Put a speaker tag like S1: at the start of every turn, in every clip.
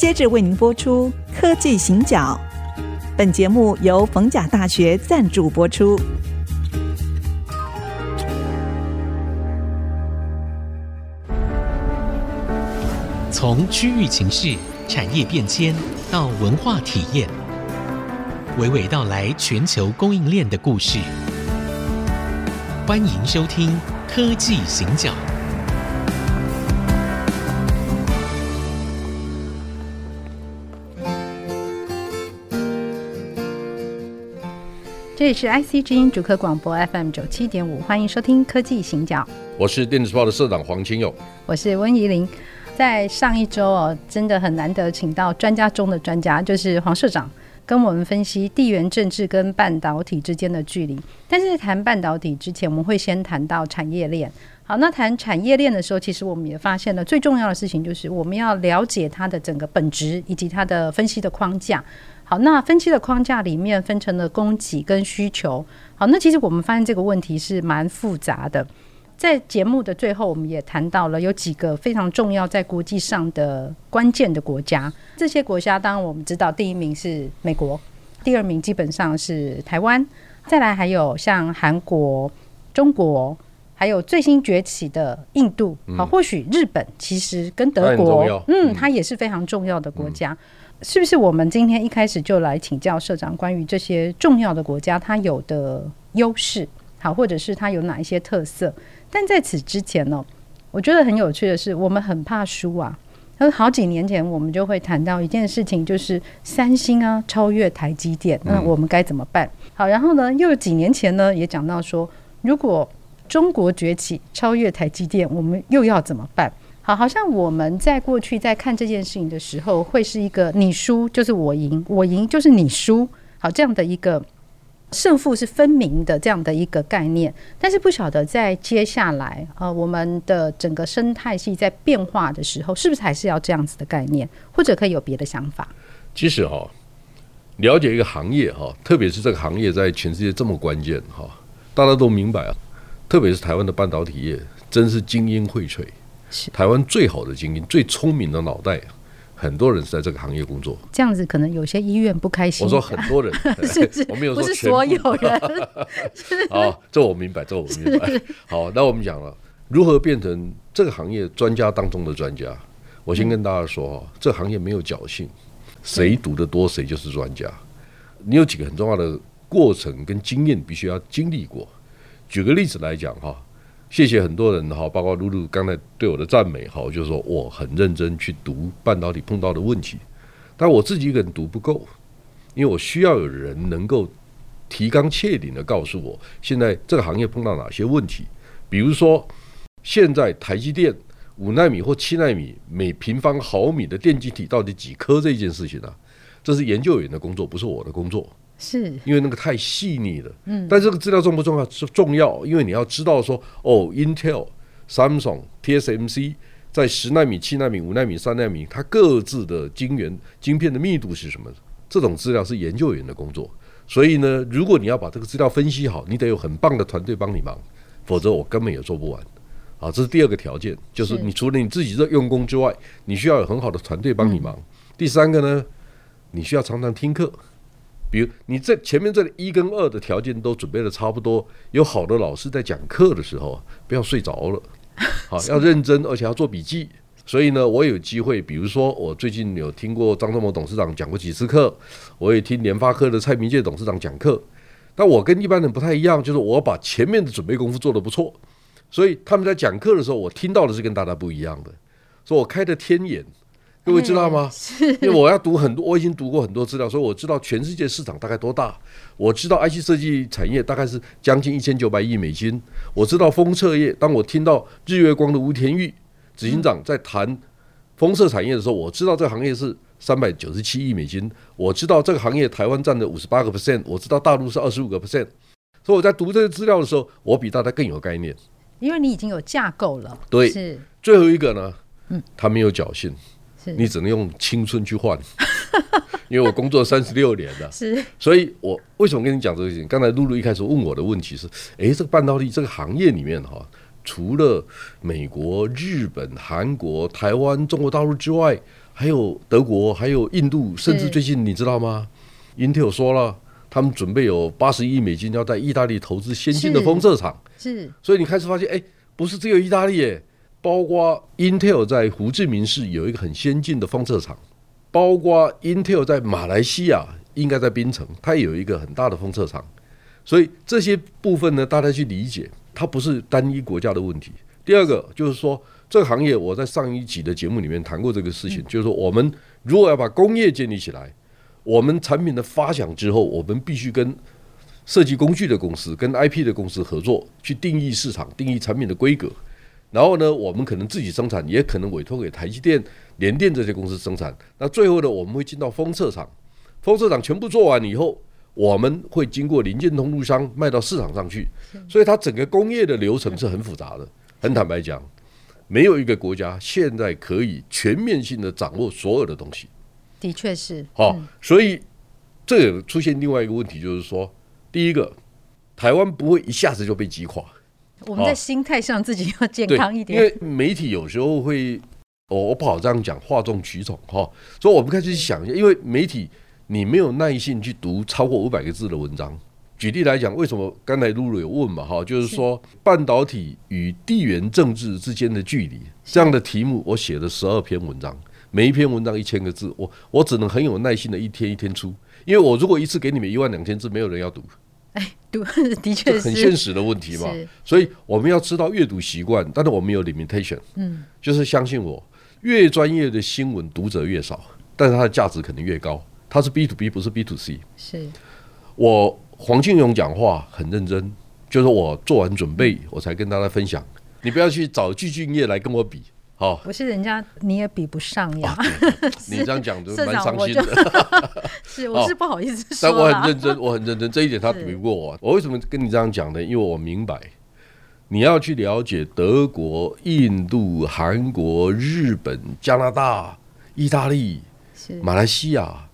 S1: 接着为您播出科技行脚。本节目由逢甲大学赞助播出。
S2: 从区域情势、产业变迁到文化体验，娓娓道来全球供应链的故事。欢迎收听《科技行脚》。
S3: 这里是 IC 之音主客广播 FM 九七点五，欢迎收听《科技行脚》。
S4: 我是电子报的社长黄清勇，
S3: 我是温怡玲。在上一周哦，真的很难得，请到专家中的专家，就是黄社长，跟我们分析地缘政治跟半导体之间的距离。但是在谈半导体之前，我们会先谈到产业链。好，那谈产业链的时候，其实我们也发现了最重要的事情，就是我们要了解它的整个本质以及它的分析的框架。好，那分析的框架里面分成了供给跟需求。好，那其实我们发现这个问题是蛮复杂的。在节目的最后，我们也谈到了有几个非常重要在国际上的关键的国家。这些国家，当然我们知道，第一名是美国，第二名基本上是台湾，再来还有像韩国、中国，还有最新崛起的印度。好，或许日本其实跟德国，嗯，它也是非常重要的国家。是不是？我们今天一开始就来请教社长关于这些重要的国家，它有的优势，好，或者是它有哪一些特色？但在此之前呢，我觉得很有趣的是，我们很怕输啊。那好几年前，我们就会谈到一件事情，就是三星啊超越台积电，那我们该怎么办？好，然后呢，又有几年前呢，也讲到说，如果中国崛起超越台积电，我们又要怎么办？好，好像我们在过去在看这件事情的时候，会是一个你输就是我赢，我赢就是你输，好，这样的一个。胜负是分明的这样的一个概念，但是不晓得在接下来呃，我们的整个生态系在变化的时候，是不是还是要这样子的概念，或者可以有别的想法？
S4: 其实哈，了解一个行业哈，特别是这个行业在全世界这么关键哈，大家都明白啊，特别是台湾的半导体业，真是精英荟萃，台湾最好的精英、最聪明的脑袋。很多人是在这个行业工作，
S3: 这样子可能有些医院不开心。
S4: 我说很多人，
S3: 是是，
S4: 我没有说
S3: 不是所有人。
S4: 好，这我明白，这我明白。好，那我们讲了如何变成这个行业专家当中的专家。我先跟大家说，嗯、这个行业没有侥幸，谁读得多谁就是专家。你有几个很重要的过程跟经验，必须要经历过。举个例子来讲哈。谢谢很多人哈，包括露露刚才对我的赞美哈，就是说我很认真去读半导体碰到的问题，但我自己一个人读不够，因为我需要有人能够提纲挈领的告诉我，现在这个行业碰到哪些问题，比如说现在台积电五纳米或七纳米每平方毫米的电晶体到底几颗这件事情呢、啊？这是研究员的工作，不是我的工作。
S3: 是
S4: 因为那个太细腻了，嗯，但这个资料重不重要？是重要，因为你要知道说，哦，Intel、Samsung、TSMC 在十纳米、七纳米、五纳米、三纳米，它各自的晶圆晶片的密度是什么？这种资料是研究员的工作。所以呢，如果你要把这个资料分析好，你得有很棒的团队帮你忙，否则我根本也做不完。啊，这是第二个条件，就是你除了你自己的用功之外，你需要有很好的团队帮你忙。第三个呢，你需要常常听课。比如你这前面这里一跟二的条件都准备的差不多，有好的老师在讲课的时候，不要睡着了，好，要认真，而且要做笔记。所以呢，我有机会，比如说我最近有听过张忠谋董事长讲过几次课，我也听联发科的蔡明介董事长讲课。但我跟一般人不太一样，就是我把前面的准备功夫做得不错，所以他们在讲课的时候，我听到的是跟大家不一样的，所以我开的天眼。各位知道吗？因为我要读很多，我已经读过很多资料，所以我知道全世界市场大概多大。我知道 IC 设计产业大概是将近一千九百亿美金。我知道封测业，当我听到日月光的吴田玉执行长在谈封测产业的时候，我知道这个行业是三百九十七亿美金。我知道这个行业台湾占的五十八个 percent，我知道大陆是二十五个 percent。所以我在读这些资料的时候，我比大家更有概念，
S3: 因为你已经有架构了。
S4: 对，是最后一个呢，嗯，他没有侥幸。你只能用青春去换，因为我工作三十六年了，是，所以我为什么跟你讲这个事情？刚才露露一开始问我的问题是：诶，这个半导体这个行业里面哈，除了美国、日本、韩国、台湾、中国大陆之外，还有德国，还有印度，甚至最近你知道吗？Intel 说了，他们准备有八十亿美金要在意大利投资先进的封测厂。
S3: 是，
S4: 所以你开始发现，哎，不是只有意大利耶，包括 Intel 在胡志明市有一个很先进的封测厂，包括 Intel 在马来西亚，应该在槟城，它也有一个很大的封测厂。所以这些部分呢，大家去理解，它不是单一国家的问题。第二个就是说，这个行业我在上一集的节目里面谈过这个事情，就是说，我们如果要把工业建立起来，我们产品的发想之后，我们必须跟设计工具的公司、跟 IP 的公司合作，去定义市场、定义产品的规格。然后呢，我们可能自己生产，也可能委托给台积电、联电这些公司生产。那最后呢，我们会进到封测厂，封测厂全部做完以后。我们会经过零件通路商卖到市场上去，所以它整个工业的流程是很复杂的。很坦白讲，没有一个国家现在可以全面性的掌握所有的东西。
S3: 的确是。
S4: 好，所以这也出现另外一个问题，就是说，第一个，台湾不会一下子就被击垮。
S3: 我们在心态上自己要健康一点。
S4: 因为媒体有时候会，我我不好这样讲，哗众取宠哈。所以我们开始去想一下，因为媒体。你没有耐心去读超过五百个字的文章。举例来讲，为什么刚才露露有问嘛？哈，就是说半导体与地缘政治之间的距离这样的题目，我写了十二篇文章，每一篇文章一千个字，我我只能很有耐心的一天一天出，因为我如果一次给你们一万两千字，没有人要读。
S3: 哎，读 的确是
S4: 很现实的问题嘛。所以我们要知道阅读习惯，但是我们有 limitation，嗯，就是相信我，越专业的新闻读者越少，但是它的价值肯定越高。它是 B to B，不是 B to C。
S3: 是，
S4: 我黄庆勇讲话很认真，就是我做完准备，我才跟大家分享。你不要去找具俊业来跟我比，好。
S3: 不是人家你也比不上呀。啊、
S4: 你这样讲就蛮伤心的。
S3: 是，我是不好意思说。
S4: 但我很认真，我很认真，这一点他比不过我。我为什么跟你这样讲呢？因为我明白，你要去了解德国、印度、韩国、日本、加拿大、意大利、马来西亚。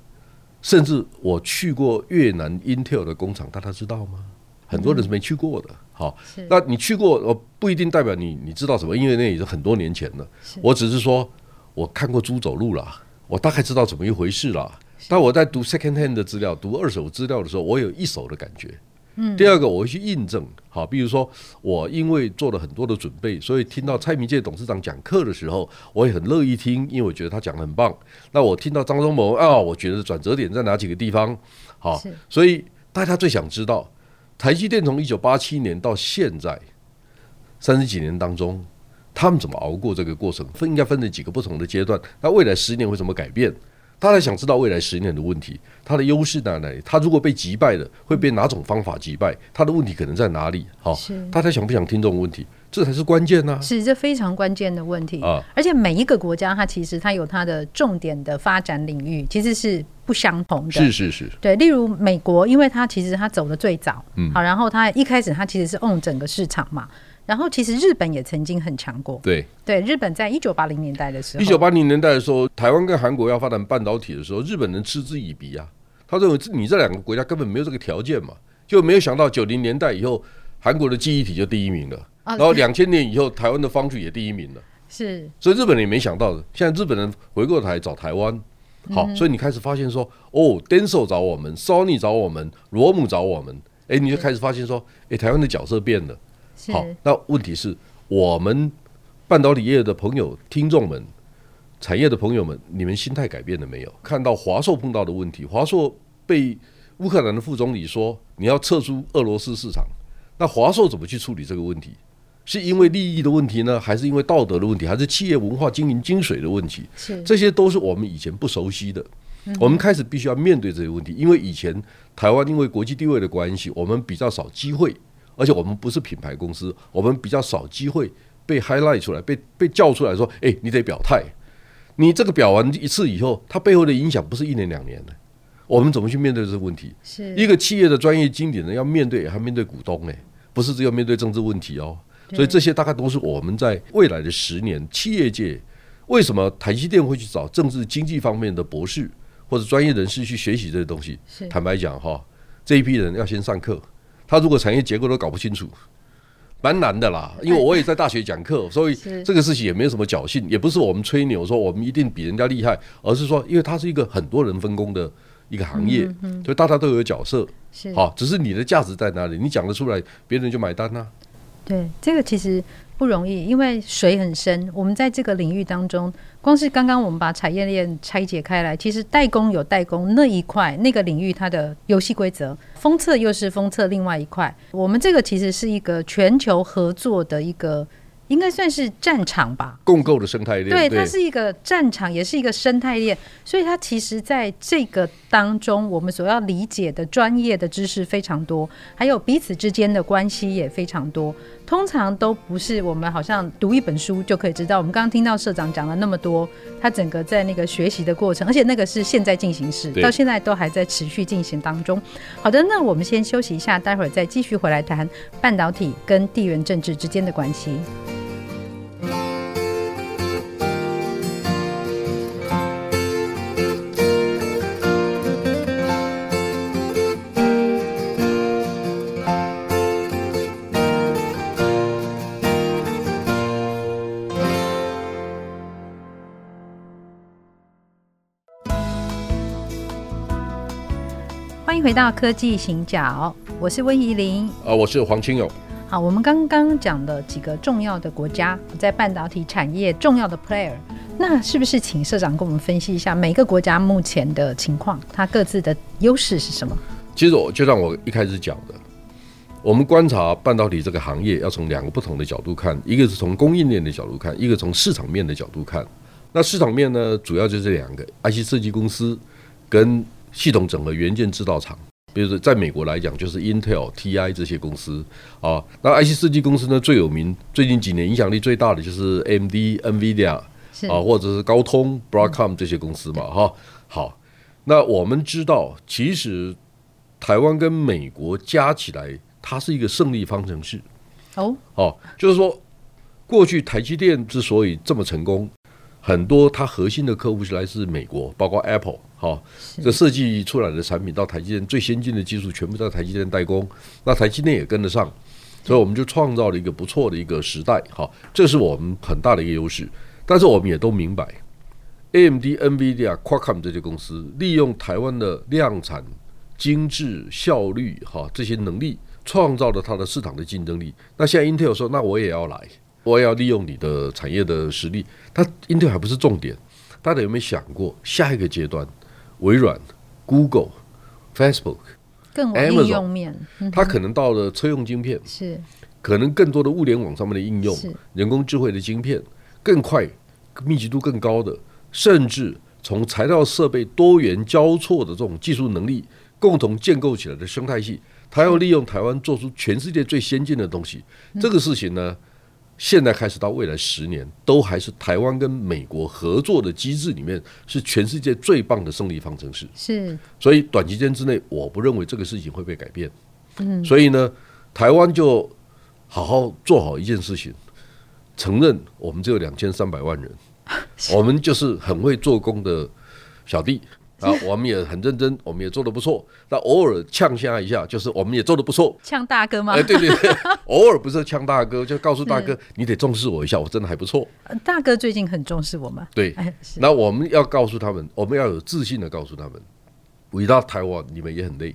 S4: 甚至我去过越南 Intel 的工厂，大家知道吗？很多人是没去过的。好，那你去过，我不一定代表你你知道什么，因为那已经很多年前了。我只是说，我看过猪走路了，我大概知道怎么一回事了。但我在读 second hand 的资料、读二手资料的时候，我有一手的感觉。嗯第二个我会去印证，好，比如说我因为做了很多的准备，所以听到蔡明介董事长讲课的时候，我也很乐意听，因为我觉得他讲的很棒。那我听到张忠谋啊，我觉得转折点在哪几个地方？好，所以大家最想知道，台积电从一九八七年到现在三十几年当中，他们怎么熬过这个过程？分应该分成几个不同的阶段？那未来十年会怎么改变？大家想知道未来十年的问题，它的优势在哪里？它如果被击败了，会被哪种方法击败？它的问题可能在哪里？好，大家想不想听这种问题？这才是关键呢。
S3: 是这非常关键的问题啊！而且每一个国家，它其实它有它的重点的发展领域，其实是不相同的。
S4: 是是是，
S3: 对。例如美国，因为它其实它走的最早，嗯，好，然后它一开始它其实是 own 整个市场嘛。然后其实日本也曾经很强过，
S4: 对
S3: 对，日本在一九八零年代的时候，
S4: 一九八零年代的时候，台湾跟韩国要发展半导体的时候，日本人嗤之以鼻啊，他认为你这两个国家根本没有这个条件嘛，就没有想到九零年代以后，韩国的记忆体就第一名了，然后两千年以后，台湾的方局也第一名了，
S3: 是，
S4: 所以日本人也没想到的，现在日本人回过头来找台湾，好，所以你开始发现说，哦，Denso 找我们，Sony 找我们，罗姆找我们，哎，你就开始发现说，哎，台湾的角色变了。好，那问题是我们半导体业的朋友、听众们、产业的朋友们，你们心态改变了没有？看到华硕碰到的问题，华硕被乌克兰的副总理说你要撤出俄罗斯市场，那华硕怎么去处理这个问题？是因为利益的问题呢，还是因为道德的问题，还是企业文化经营精髓的问题？是这些都是我们以前不熟悉的，我们开始必须要面对这些问题，因为以前台湾因为国际地位的关系，我们比较少机会。而且我们不是品牌公司，我们比较少机会被 highlight 出来，被被叫出来说：“哎、欸，你得表态。”你这个表完一次以后，它背后的影响不是一年两年的。我们怎么去面对这个问题？是一个企业的专业经理人要面对，还面对股东哎，不是只有面对政治问题哦。所以这些大概都是我们在未来的十年，企业界为什么台积电会去找政治经济方面的博士或者专业人士去学习这些东西？坦白讲哈，这一批人要先上课。他如果产业结构都搞不清楚，蛮难的啦，因为我也在大学讲课，所以这个事情也没有什么侥幸，也不是我们吹牛说我们一定比人家厉害，而是说，因为它是一个很多人分工的一个行业，所以大家都有角色，好，只是你的价值在哪里，你讲得出来，别人就买单呐。
S3: 对，这个其实不容易，因为水很深。我们在这个领域当中，光是刚刚我们把产业链拆解开来，其实代工有代工那一块那个领域它的游戏规则，封测又是封测另外一块。我们这个其实是一个全球合作的一个。应该算是战场吧，
S4: 共构的生态链。
S3: 对，它是一个战场，也是一个生态链。所以它其实在这个当中，我们所要理解的专业的知识非常多，还有彼此之间的关系也非常多。通常都不是我们好像读一本书就可以知道。我们刚刚听到社长讲了那么多，他整个在那个学习的过程，而且那个是现在进行时，到现在都还在持续进行当中。好的，那我们先休息一下，待会儿再继续回来谈半导体跟地缘政治之间的关系。回到科技行脚，我是温怡玲，
S4: 啊，我是黄清勇。
S3: 好，我们刚刚讲的几个重要的国家在半导体产业重要的 player，那是不是请社长跟我们分析一下每个国家目前的情况，它各自的优势是什么？
S4: 其实我就像我一开始讲的，我们观察半导体这个行业要从两个不同的角度看，一个是从供应链的角度看，一个从市场面的角度看。那市场面呢，主要就是这两个 IC 设计公司跟系统整合元件制造厂，比如说在美国来讲，就是 Intel、TI 这些公司啊。那 IC 设计公司呢，最有名，最近几年影响力最大的就是 AMD、NVIDIA 啊，或者是高通、Broadcom 这些公司嘛，哈。好，那我们知道，其实台湾跟美国加起来，它是一个胜利方程式。哦，哦，就是说，过去台积电之所以这么成功。很多它核心的客户是来自美国，包括 Apple，哈，这设计出来的产品到台积电最先进的技术全部在台积电代工，那台积电也跟得上，所以我们就创造了一个不错的一个时代，哈，这是我们很大的一个优势。但是我们也都明白，AMD、NVIDIA、Qualcomm 这些公司利用台湾的量产、精致、效率，哈，这些能力，创造了它的市场的竞争力。那现在 Intel 说，那我也要来。我也要利用你的产业的实力，它 Intel 还不是重点。大家有没有想过下一个阶段？微软、Google、Facebook、
S3: 更应用面，
S4: 它可能到了车用晶片，
S3: 是
S4: 可能更多的物联网上面的应用，人工智慧的晶片更快、密集度更高的，甚至从材料设备多元交错的这种技术能力共同建构起来的生态系，它要利用台湾做出全世界最先进的东西。这个事情呢？现在开始到未来十年，都还是台湾跟美国合作的机制里面，是全世界最棒的胜利方程式。
S3: 是，
S4: 所以短期间之内，我不认为这个事情会被改变。嗯，所以呢，台湾就好好做好一件事情，承认我们只有两千三百万人，我们就是很会做工的小弟。啊，我们也很认真，我们也做得不错。那偶尔呛下一下，就是我们也做得不错。
S3: 呛大哥吗？
S4: 哎，对对对，偶尔不是呛大哥，就告诉大哥，你得重视我一下，我真的还不错。
S3: 大哥最近很重视我们。
S4: 对，那我们要告诉他们，我们要有自信的告诉他们，Without Taiwan，你们也很累。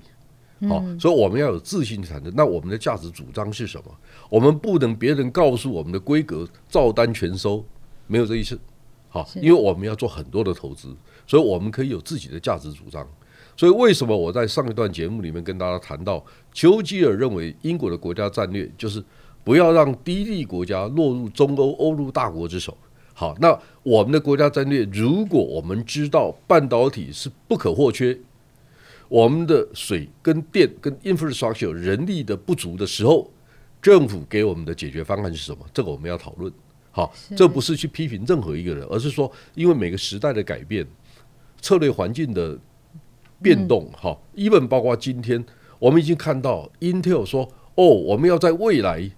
S4: 好，所以我们要有自信产生。那我们的价值主张是什么？我们不能别人告诉我们的规格照单全收，没有这意思。好，因为我们要做很多的投资。所以我们可以有自己的价值主张。所以为什么我在上一段节目里面跟大家谈到，丘吉尔认为英国的国家战略就是不要让低地国家落入中欧欧陆大国之手。好，那我们的国家战略，如果我们知道半导体是不可或缺，我们的水跟电跟 infrastructure 人力的不足的时候，政府给我们的解决方案是什么？这个我们要讨论。好，这不是去批评任何一个人，而是说，因为每个时代的改变。策略环境的变动，哈，even 包括今天，我们已经看到 Intel 说，哦，我们要在未来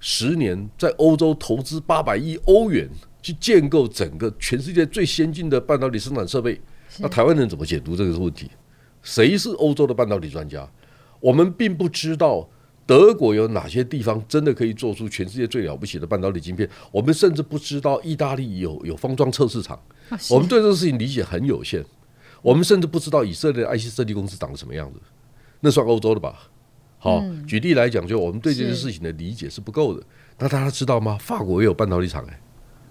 S4: 十年在欧洲投资八百亿欧元，去建构整个全世界最先进的半导体生产设备。那台湾人怎么解读这个问题？谁是欧洲的半导体专家？我们并不知道德国有哪些地方真的可以做出全世界最了不起的半导体晶片？我们甚至不知道意大利有有封装测试场，我们对这个事情理解很有限。我们甚至不知道以色列的 IC 设计公司长得什么样子，那算欧洲的吧？好，举例来讲，就我们对这件事情的理解是不够的。那大家知道吗？法国也有半导体厂哎，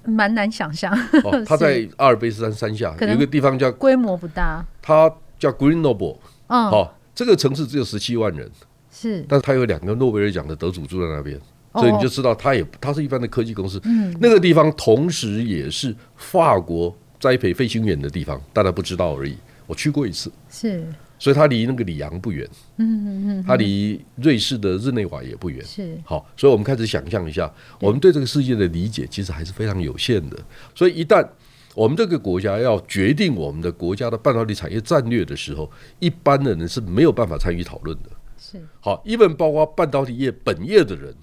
S3: 蛮难想象。
S4: 他在阿尔卑斯山山下有一个地方叫
S3: 规模不大，
S4: 它叫 Grenoble。
S3: 嗯，
S4: 好，这个城市只有十七万人。
S3: 是，
S4: 但是他有两个诺贝尔奖的得主住在那边，所以你就知道他也他是一般的科技公司。嗯，那个地方同时也是法国栽培飞行员的地方，大家不知道而已。我去过一次，
S3: 是，
S4: 所以它离那个里昂不远。
S3: 嗯嗯嗯，
S4: 它离瑞士的日内瓦也不远。
S3: 是，
S4: 好，所以我们开始想象一下，我们对这个世界的理解其实还是非常有限的。所以一旦我们这个国家要决定我们的国家的半导体产业战略的时候，一般的人是没有办法参与讨论的。
S3: 是
S4: 好，even 包括半导体业本业的人，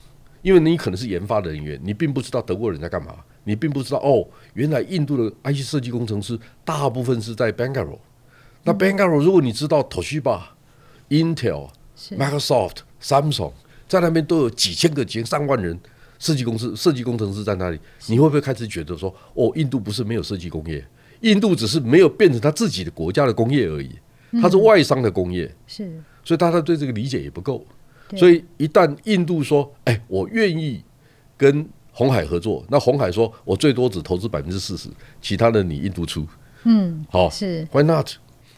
S4: 因为你可能是研发的人员，你并不知道德国人在干嘛，你并不知道哦，原来印度的 IC 设计工程师大部分是在 Bangalore。那 Bangalore 如果你知道 Toshiba、Intel、Microsoft、Samsung 在那边都有几千个、几上万人设计公司、设计工程师在那里，你会不会开始觉得说，哦，印度不是没有设计工业，印度只是没有变成他自己的国家的工业而已，它是外商的工业。
S3: 是。
S4: 所以大家对这个理解也不够，所以一旦印度说：“哎，我愿意跟红海合作”，那红海说：“我最多只投资百分之四十，其他的你印度出。”
S3: 嗯，
S4: 好，
S3: 是
S4: Why not？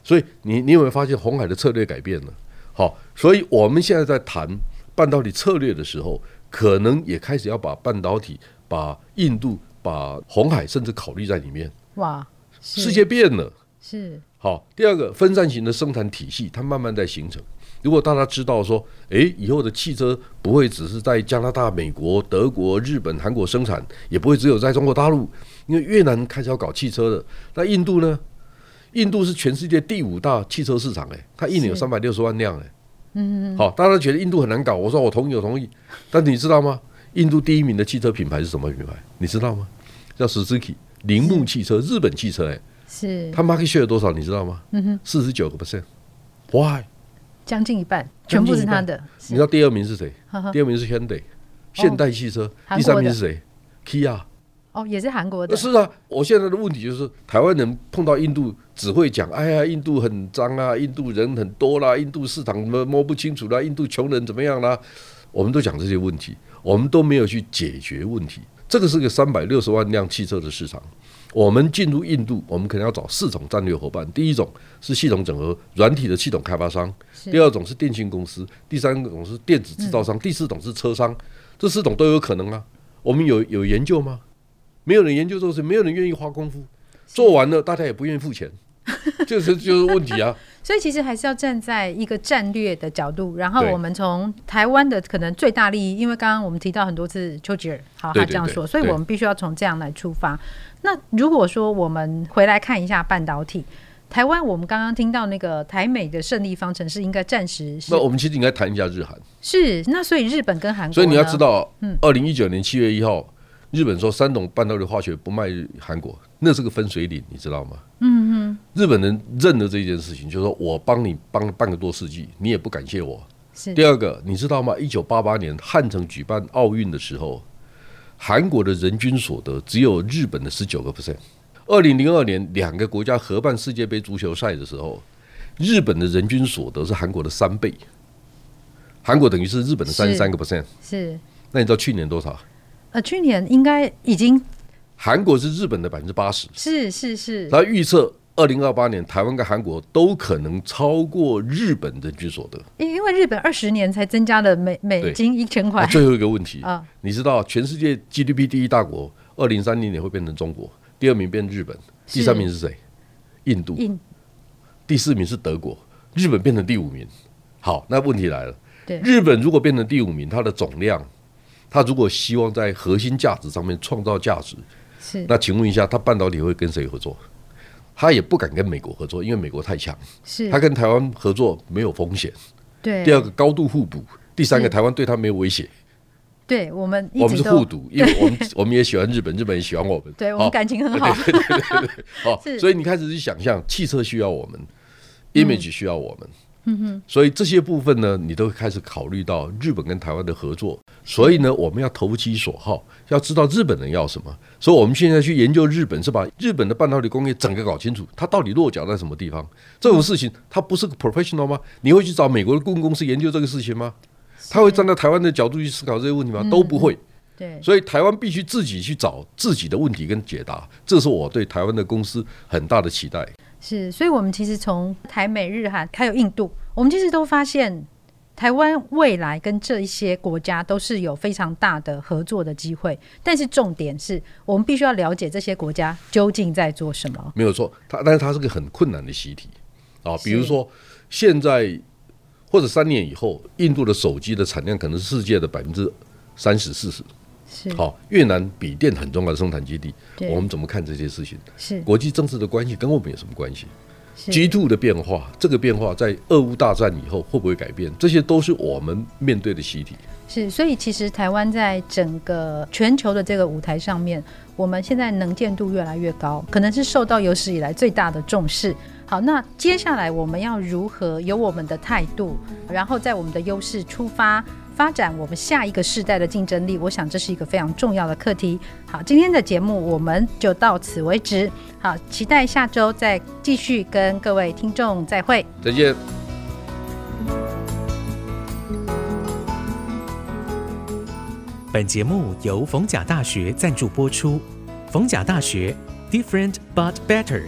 S4: 所以你你有没有发现红海的策略改变了？好，所以我们现在在谈半导体策略的时候，可能也开始要把半导体、把印度、把红海甚至考虑在里面。
S3: 哇，
S4: 世界变了，
S3: 是
S4: 好。第二个分散型的生产体系，它慢慢在形成。如果大家知道说，诶，以后的汽车不会只是在加拿大、美国、德国、日本、韩国生产，也不会只有在中国大陆，因为越南开始要搞汽车了。那印度呢？印度是全世界第五大汽车市场，诶，它一年有三百六十万辆，诶，嗯，好，大家觉得印度很难搞，我说我同意，我同意。但你知道吗？印度第一名的汽车品牌是什么品牌？你知道吗？叫 Suzuki，铃木汽车，日本汽车，诶，
S3: 是。
S4: 它 market share 多少？你知道吗？嗯哼，四十九个 percent。Why？
S3: 将近一半，全部是他的。
S4: 你知道第二名是谁？第二名是 Hyundai，现代汽车。第三名是谁？Kia。
S3: 哦，也是韩国的。
S4: 是啊，我现在的问题就是，台湾人碰到印度只会讲：“哎呀，印度很脏啊，印度人很多啦，印度市场摸摸不清楚啦，印度穷人怎么样啦？”我们都讲这些问题，我们都没有去解决问题。这个是个三百六十万辆汽车的市场。我们进入印度，我们可能要找四种战略伙伴。第一种是系统整合软体的系统开发商，第二种是电信公司，第三种是电子制造商，第四种是车商。这四种都有可能啊。我们有有研究吗？没有人研究这个事，没有人愿意花功夫。做完了，大家也不愿意付钱，就是就是问题啊。
S3: 所以其实还是要站在一个战略的角度，然后我们从台湾的可能最大利益，因为刚刚我们提到很多次丘吉尔，好，他这样说，所以我们必须要从这样来出发。那如果说我们回来看一下半导体，台湾我们刚刚听到那个台美的胜利方程式应该暂时，
S4: 那我们其实应该谈一下日韩。
S3: 是，那所以日本跟韩国，
S4: 所以你要知道，嗯，二零一九年七月一号，日本说三种半导体化学不卖韩国，那是个分水岭，你知道吗？
S3: 嗯哼，
S4: 日本人认了这件事情，就是说我帮你帮了半个多世纪，你也不感谢我。
S3: 是。
S4: 第二个，你知道吗？一九八八年汉城举办奥运的时候。韩国的人均所得只有日本的十九个 percent。二零零二年两个国家合办世界杯足球赛的时候，日本的人均所得是韩国的三倍。韩国等于是日本的三十三个 percent。
S3: 是。
S4: 那你知道去年多少？
S3: 呃，去年应该已经。
S4: 韩国是日本的百分之八十。
S3: 是是是。
S4: 他预测。二零二八年，台湾跟韩国都可能超过日本人均所得，
S3: 因因为日本二十年才增加了美美金一千块。
S4: 最后一个问题啊，你知道全世界 GDP 第一大国，二零三零年会变成中国，第二名变日本，第三名是谁？印度，印。第四名是德国，日本变成第五名。好，那问题来了，日本如果变成第五名，它的总量，它如果希望在核心价值上面创造价值，
S3: 是。
S4: 那请问一下，它半导体会跟谁合作？他也不敢跟美国合作，因为美国太强。
S3: 是，
S4: 他跟台湾合作没有风险。
S3: 对。
S4: 第二个高度互补，第三个台湾对他没有威胁。
S3: 对我们，
S4: 我们是互赌，因为我们 我们也喜欢日本，日本也喜欢我们。
S3: 对我们感情很好。
S4: 对对对对对。好，所以你开始去想象，汽车需要我们，image 需要我们，
S3: 嗯哼，
S4: 所以这些部分呢，你都会开始考虑到日本跟台湾的合作。所以呢，我们要投其所好，要知道日本人要什么。所以我们现在去研究日本，是把日本的半导体工业整个搞清楚，它到底落脚在什么地方。这种事情，它不是个 professional 吗？你会去找美国的顾问公司研究这个事情吗？他会站在台湾的角度去思考这些问题吗？都不会。
S3: 对，
S4: 所以台湾必须自己去找自己的问题跟解答，这是我对台湾的公司很大的期待。
S3: 是，所以我们其实从台美日韩还有印度，我们其实都发现。台湾未来跟这一些国家都是有非常大的合作的机会，但是重点是我们必须要了解这些国家究竟在做什么。
S4: 没有错，它但是它是个很困难的习题啊。比如说，现在或者三年以后，印度的手机的产量可能是世界的百分之三十四十。
S3: 是
S4: 好，越南笔电很重要的生产基地，我们怎么看这些事情？
S3: 是
S4: 国际政治的关系跟我们有什么关系？G two 的变化，这个变化在俄乌大战以后会不会改变？这些都是我们面对的习题。
S3: 是，所以其实台湾在整个全球的这个舞台上面，我们现在能见度越来越高，可能是受到有史以来最大的重视。好，那接下来我们要如何有我们的态度，然后在我们的优势出发？发展我们下一个世代的竞争力，我想这是一个非常重要的课题。好，今天的节目我们就到此为止。好，期待下周再继续跟各位听众再会。
S4: 再见。
S2: 本节目由逢甲大学赞助播出。逢甲大学，Different but Better。